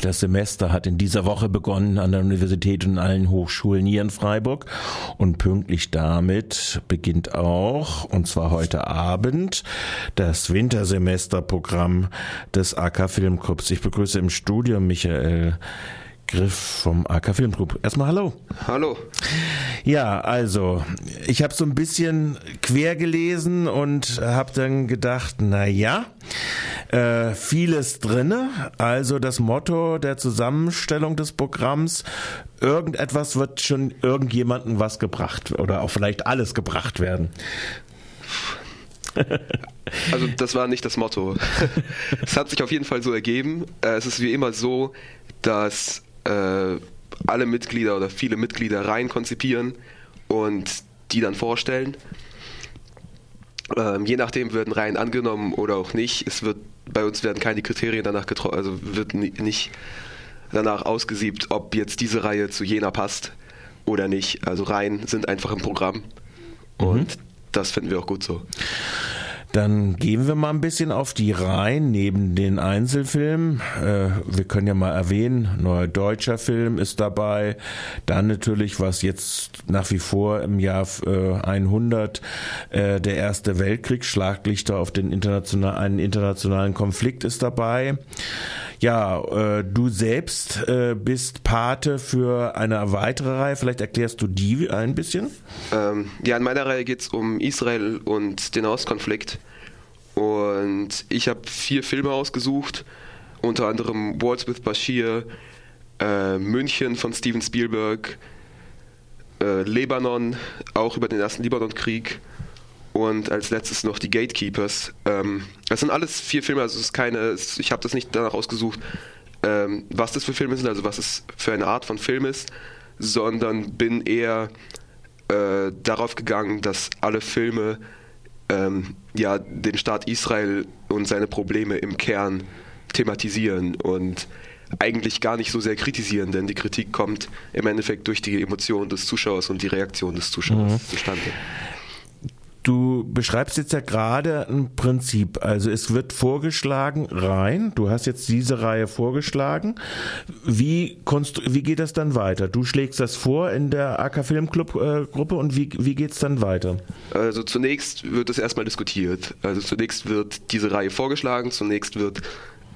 das Semester hat in dieser Woche begonnen an der Universität und allen Hochschulen hier in Freiburg. Und pünktlich damit beginnt auch, und zwar heute Abend, das Wintersemesterprogramm des AK Filmclubs. Ich begrüße im Studio Michael Griff vom AK Filmclub. Erstmal hallo. Hallo. Ja, also ich habe so ein bisschen quer gelesen und habe dann gedacht, na ja, äh, vieles drinne. Also das Motto der Zusammenstellung des Programms: Irgendetwas wird schon irgendjemandem was gebracht oder auch vielleicht alles gebracht werden. Also das war nicht das Motto. es hat sich auf jeden Fall so ergeben. Äh, es ist wie immer so, dass äh, alle Mitglieder oder viele Mitglieder rein konzipieren und die dann vorstellen. Ähm, je nachdem werden Reihen angenommen oder auch nicht. Es wird bei uns werden keine Kriterien danach getroffen, also wird nicht danach ausgesiebt, ob jetzt diese Reihe zu jener passt oder nicht. Also Reihen sind einfach im Programm und mhm. das finden wir auch gut so. Dann gehen wir mal ein bisschen auf die Reihen neben den Einzelfilmen. Äh, wir können ja mal erwähnen, neuer deutscher Film ist dabei. Dann natürlich, was jetzt nach wie vor im Jahr 100 äh, äh, der Erste Weltkrieg, Schlaglichter auf den internationalen, einen internationalen Konflikt ist dabei. Ja, du selbst bist Pate für eine weitere Reihe. Vielleicht erklärst du die ein bisschen? Ähm, ja, in meiner Reihe geht es um Israel und den Ostkonflikt. Und ich habe vier Filme ausgesucht, unter anderem Waltz with Bashir, äh, München von Steven Spielberg, äh, Lebanon, auch über den ersten Libanonkrieg und als letztes noch die Gatekeepers. Ähm, das sind alles vier Filme, also es ist keine, ich habe das nicht danach ausgesucht, ähm, was das für Filme sind, also was es für eine Art von Film ist, sondern bin eher äh, darauf gegangen, dass alle Filme ähm, ja, den Staat Israel und seine Probleme im Kern thematisieren und eigentlich gar nicht so sehr kritisieren, denn die Kritik kommt im Endeffekt durch die Emotionen des Zuschauers und die Reaktion des Zuschauers mhm. zustande. Du beschreibst jetzt ja gerade ein Prinzip. Also es wird vorgeschlagen rein. Du hast jetzt diese Reihe vorgeschlagen. Wie, wie geht das dann weiter? Du schlägst das vor in der AK Filmclub äh, Gruppe und wie, wie geht es dann weiter? Also zunächst wird es erstmal diskutiert. Also zunächst wird diese Reihe vorgeschlagen. Zunächst wird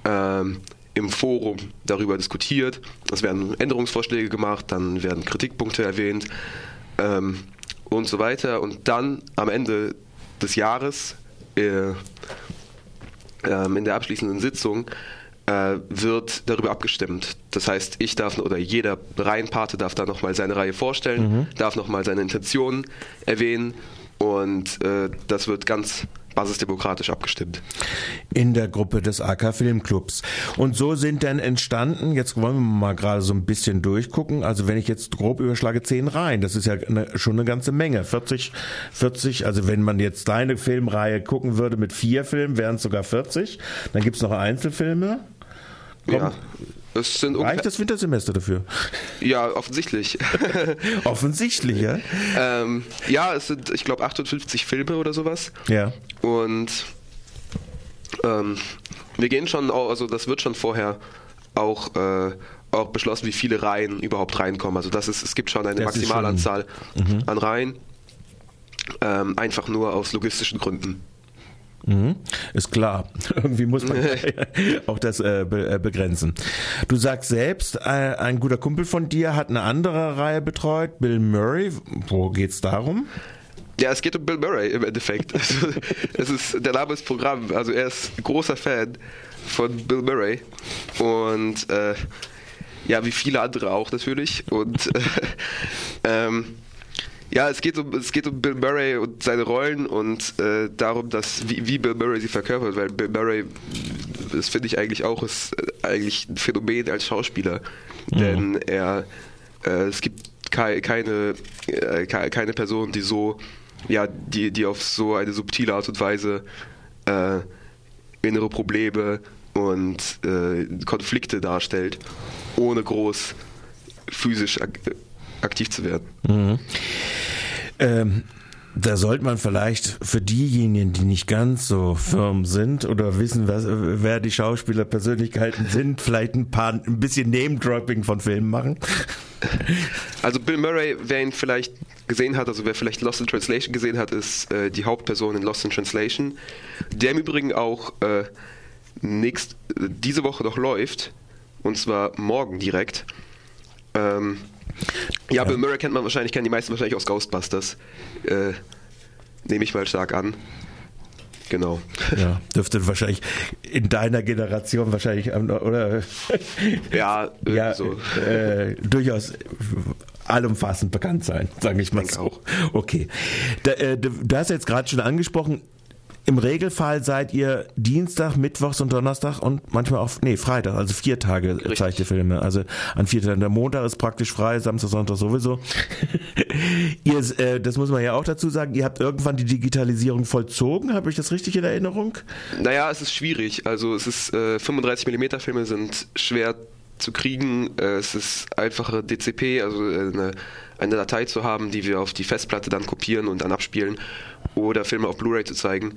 ähm, im Forum darüber diskutiert. Es werden Änderungsvorschläge gemacht, dann werden Kritikpunkte erwähnt. Ähm, und so weiter. Und dann am Ende des Jahres äh, äh, in der abschließenden Sitzung äh, wird darüber abgestimmt. Das heißt, ich darf oder jeder Reihenpate darf da nochmal seine Reihe vorstellen, mhm. darf nochmal seine Intentionen erwähnen und äh, das wird ganz basisdemokratisch abgestimmt. In der Gruppe des AK Filmclubs. Und so sind dann entstanden, jetzt wollen wir mal gerade so ein bisschen durchgucken, also wenn ich jetzt grob überschlage, zehn Reihen, das ist ja eine, schon eine ganze Menge. 40, 40, also wenn man jetzt deine Filmreihe gucken würde mit vier Filmen, wären es sogar 40. Dann gibt es noch Einzelfilme. Komm, ja. Es sind Reicht das Wintersemester dafür? Ja, offensichtlich. offensichtlich, ja? ähm, ja, es sind, ich glaube, 58 Filme oder sowas. Ja. Und ähm, wir gehen schon, also das wird schon vorher auch, äh, auch beschlossen, wie viele Reihen überhaupt reinkommen. Also das ist, es gibt schon eine das Maximalanzahl schon, mhm. an Reihen. Ähm, einfach nur aus logistischen Gründen. Mhm. Ist klar. Irgendwie muss man auch das äh, be äh, begrenzen. Du sagst selbst, äh, ein guter Kumpel von dir hat eine andere Reihe betreut, Bill Murray. Wo geht's darum? Ja, es geht um Bill Murray im Endeffekt. Also, es ist, der Name ist Programm. Also er ist großer Fan von Bill Murray. Und äh, ja, wie viele andere auch natürlich. Und äh, ähm, ja, es geht um es geht um Bill Murray und seine Rollen und äh, darum, dass wie, wie, Bill Murray sie verkörpert, weil Bill Murray, das finde ich eigentlich auch, ist äh, eigentlich ein Phänomen als Schauspieler, mhm. denn er äh, es gibt kei, keine äh, keine Person, die so ja die die auf so eine subtile Art und Weise äh, innere Probleme und äh, Konflikte darstellt, ohne groß physisch ak aktiv zu werden. Mhm. Ähm, Da sollte man vielleicht für diejenigen, die nicht ganz so firm sind oder wissen, was, wer die Schauspielerpersönlichkeiten sind, vielleicht ein paar ein bisschen Name-Dropping von Filmen machen. Also Bill Murray, wer ihn vielleicht gesehen hat, also wer vielleicht Lost in Translation gesehen hat, ist äh, die Hauptperson in Lost in Translation, der im Übrigen auch äh, nächst, diese Woche noch läuft, und zwar morgen direkt. Ähm, ja, ja, Bill Murray kennt man wahrscheinlich, kennen die meisten wahrscheinlich aus Ghostbusters. Äh, Nehme ich mal stark an. Genau. Ja, dürfte wahrscheinlich in deiner Generation wahrscheinlich oder ja, ja so. Äh, durchaus allumfassend bekannt sein, sage ich mal so. Auch. Okay. Da, äh, du hast jetzt gerade schon angesprochen, im Regelfall seid ihr Dienstag, Mittwochs und Donnerstag und manchmal auch, nee, Freitag, also vier Tage Richtig. zeigt ihr Filme. Also an vier Tagen. Der Montag ist praktisch frei, Samstag, Sonntag sowieso. ihr, äh, das muss man ja auch dazu sagen, ihr habt irgendwann die Digitalisierung vollzogen. Habe ich das richtig in Erinnerung? Naja, es ist schwierig. Also es ist, äh, 35 mm Filme sind schwer zu kriegen. Äh, es ist einfache DCP, also äh, eine, eine Datei zu haben, die wir auf die Festplatte dann kopieren und dann abspielen oder Filme auf Blu-ray zu zeigen.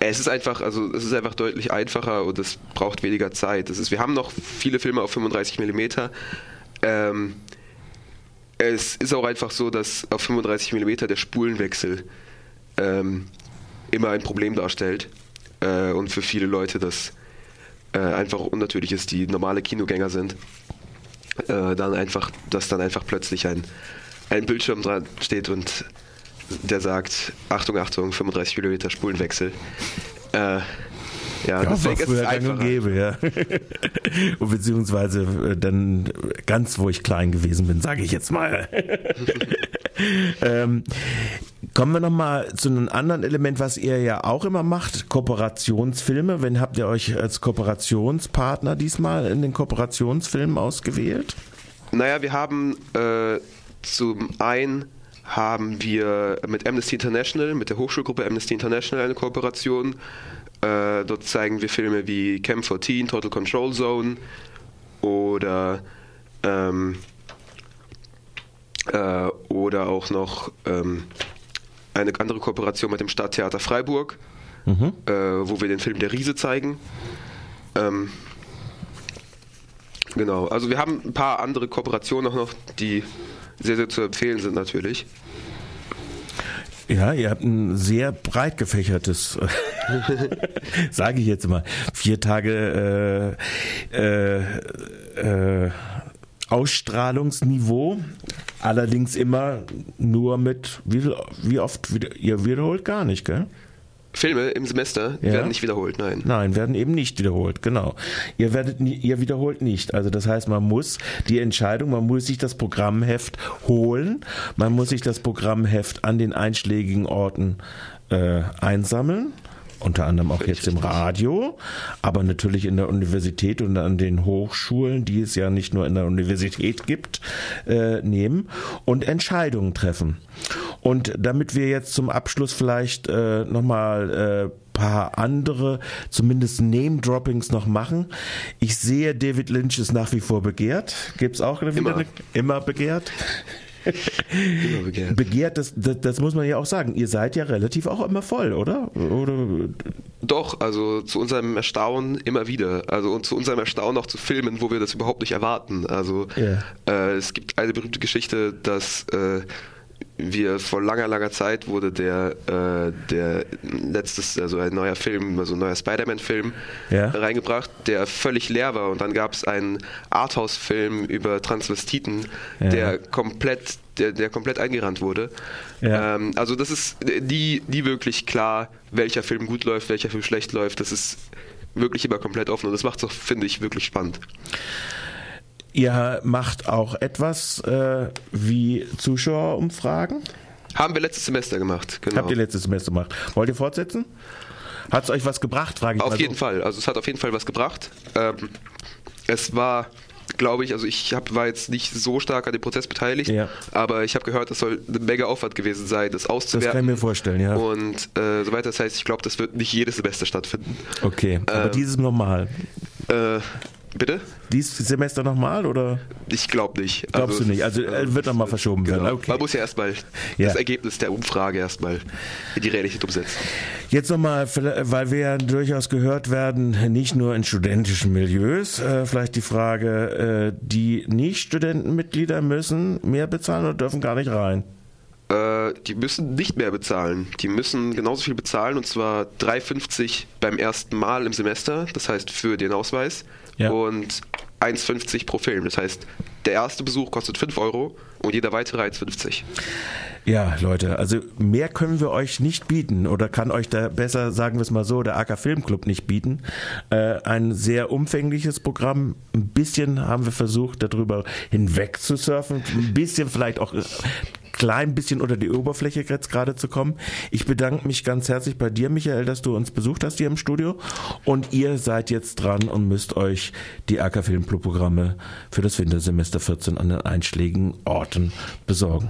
Es ist einfach, also es ist einfach deutlich einfacher und es braucht weniger Zeit. Das ist, wir haben noch viele Filme auf 35 mm. Ähm, es ist auch einfach so, dass auf 35 mm der Spulenwechsel ähm, immer ein Problem darstellt äh, und für viele Leute das äh, einfach unnatürlich ist, die normale Kinogänger sind. Äh, dann einfach, dass dann einfach plötzlich ein, ein Bildschirm dran steht und der sagt, Achtung, Achtung, 35 mm Spulenwechsel. Äh, ja, ja deswegen ist es einfacher. Gäbe, ja. Und beziehungsweise äh, dann ganz, wo ich klein gewesen bin, sage ich jetzt mal. ähm, kommen wir nochmal zu einem anderen Element, was ihr ja auch immer macht, Kooperationsfilme. Wenn habt ihr euch als Kooperationspartner diesmal in den Kooperationsfilmen ausgewählt? Naja, wir haben äh, zum einen haben wir mit Amnesty International, mit der Hochschulgruppe Amnesty International eine Kooperation. Äh, dort zeigen wir Filme wie Camp 14, Total Control Zone oder ähm, äh, oder auch noch ähm, eine andere Kooperation mit dem Stadttheater Freiburg, mhm. äh, wo wir den Film Der Riese zeigen. Ähm, genau, also wir haben ein paar andere Kooperationen auch noch, die sehr, sehr zu empfehlen sind natürlich. Ja, ihr habt ein sehr breit gefächertes, sage ich jetzt mal, vier Tage äh, äh, äh, Ausstrahlungsniveau, allerdings immer nur mit, wie, wie oft, ihr wiederholt gar nicht, gell? Filme im Semester ja? werden nicht wiederholt, nein. Nein, werden eben nicht wiederholt, genau. Ihr werdet ihr wiederholt nicht. Also das heißt, man muss die Entscheidung, man muss sich das Programmheft holen, man muss sich das Programmheft an den einschlägigen Orten äh, einsammeln unter anderem auch jetzt im Radio, aber natürlich in der Universität und an den Hochschulen, die es ja nicht nur in der Universität gibt, äh, nehmen und Entscheidungen treffen. Und damit wir jetzt zum Abschluss vielleicht äh, nochmal äh, paar andere, zumindest Name-Droppings noch machen. Ich sehe, David Lynch ist nach wie vor begehrt. Gibt es auch wieder immer, eine, immer begehrt? begehrt, das, das, das, muss man ja auch sagen. Ihr seid ja relativ auch immer voll, oder? oder? Doch, also zu unserem Erstaunen immer wieder. Also und zu unserem Erstaunen auch zu Filmen, wo wir das überhaupt nicht erwarten. Also yeah. äh, es gibt eine berühmte Geschichte, dass äh, wir vor langer, langer Zeit wurde der, äh, der letztes, also ein neuer Film, also ein neuer Spider-Man-Film ja. reingebracht, der völlig leer war. Und dann gab es einen Arthouse-Film über Transvestiten, ja. der komplett, der, der komplett eingerannt wurde. Ja. Ähm, also das ist nie, nie wirklich klar, welcher Film gut läuft, welcher Film schlecht läuft. Das ist wirklich immer komplett offen und das macht es auch, finde ich, wirklich spannend. Ihr macht auch etwas äh, wie Zuschauerumfragen? Haben wir letztes Semester gemacht, genau. Habt ihr letztes Semester gemacht. Wollt ihr fortsetzen? Hat es euch was gebracht, frage ich Auf jeden so. Fall, also es hat auf jeden Fall was gebracht. Ähm, es war glaube ich, also ich hab, war jetzt nicht so stark an dem Prozess beteiligt, ja. aber ich habe gehört, das soll eine mega Aufwand gewesen sein, das auszuwerten. Das kann ich mir vorstellen, ja. Und äh, so weiter. Das heißt, ich glaube, das wird nicht jedes Semester stattfinden. Okay, aber ähm, dieses normal. Äh, Bitte? Dieses Semester nochmal oder? Ich glaube nicht. Glaubst also, du nicht? Also äh, wird nochmal verschoben genau. werden. Okay. Man muss ja erstmal ja. das Ergebnis der Umfrage erstmal in die Realität umsetzen. Jetzt nochmal, weil wir ja durchaus gehört werden, nicht nur in studentischen Milieus, äh, vielleicht die Frage, äh, die Nicht-Studentenmitglieder müssen mehr bezahlen oder dürfen gar nicht rein? Äh, die müssen nicht mehr bezahlen. Die müssen genauso viel bezahlen und zwar 3,50 beim ersten Mal im Semester, das heißt für den Ausweis, ja. und 1,50 pro Film. Das heißt, der erste Besuch kostet 5 Euro und jeder weitere 1,50. Ja, Leute, also mehr können wir euch nicht bieten oder kann euch da besser, sagen wir es mal so, der AK Filmclub nicht bieten. Äh, ein sehr umfängliches Programm. Ein bisschen haben wir versucht, darüber hinweg zu surfen. Ein bisschen vielleicht auch klein bisschen unter die Oberfläche jetzt gerade zu kommen. Ich bedanke mich ganz herzlich bei dir, Michael, dass du uns besucht hast hier im Studio. Und ihr seid jetzt dran und müsst euch die AK Filmclub Programme für das Wintersemester 14 an den einschlägigen Orten besorgen.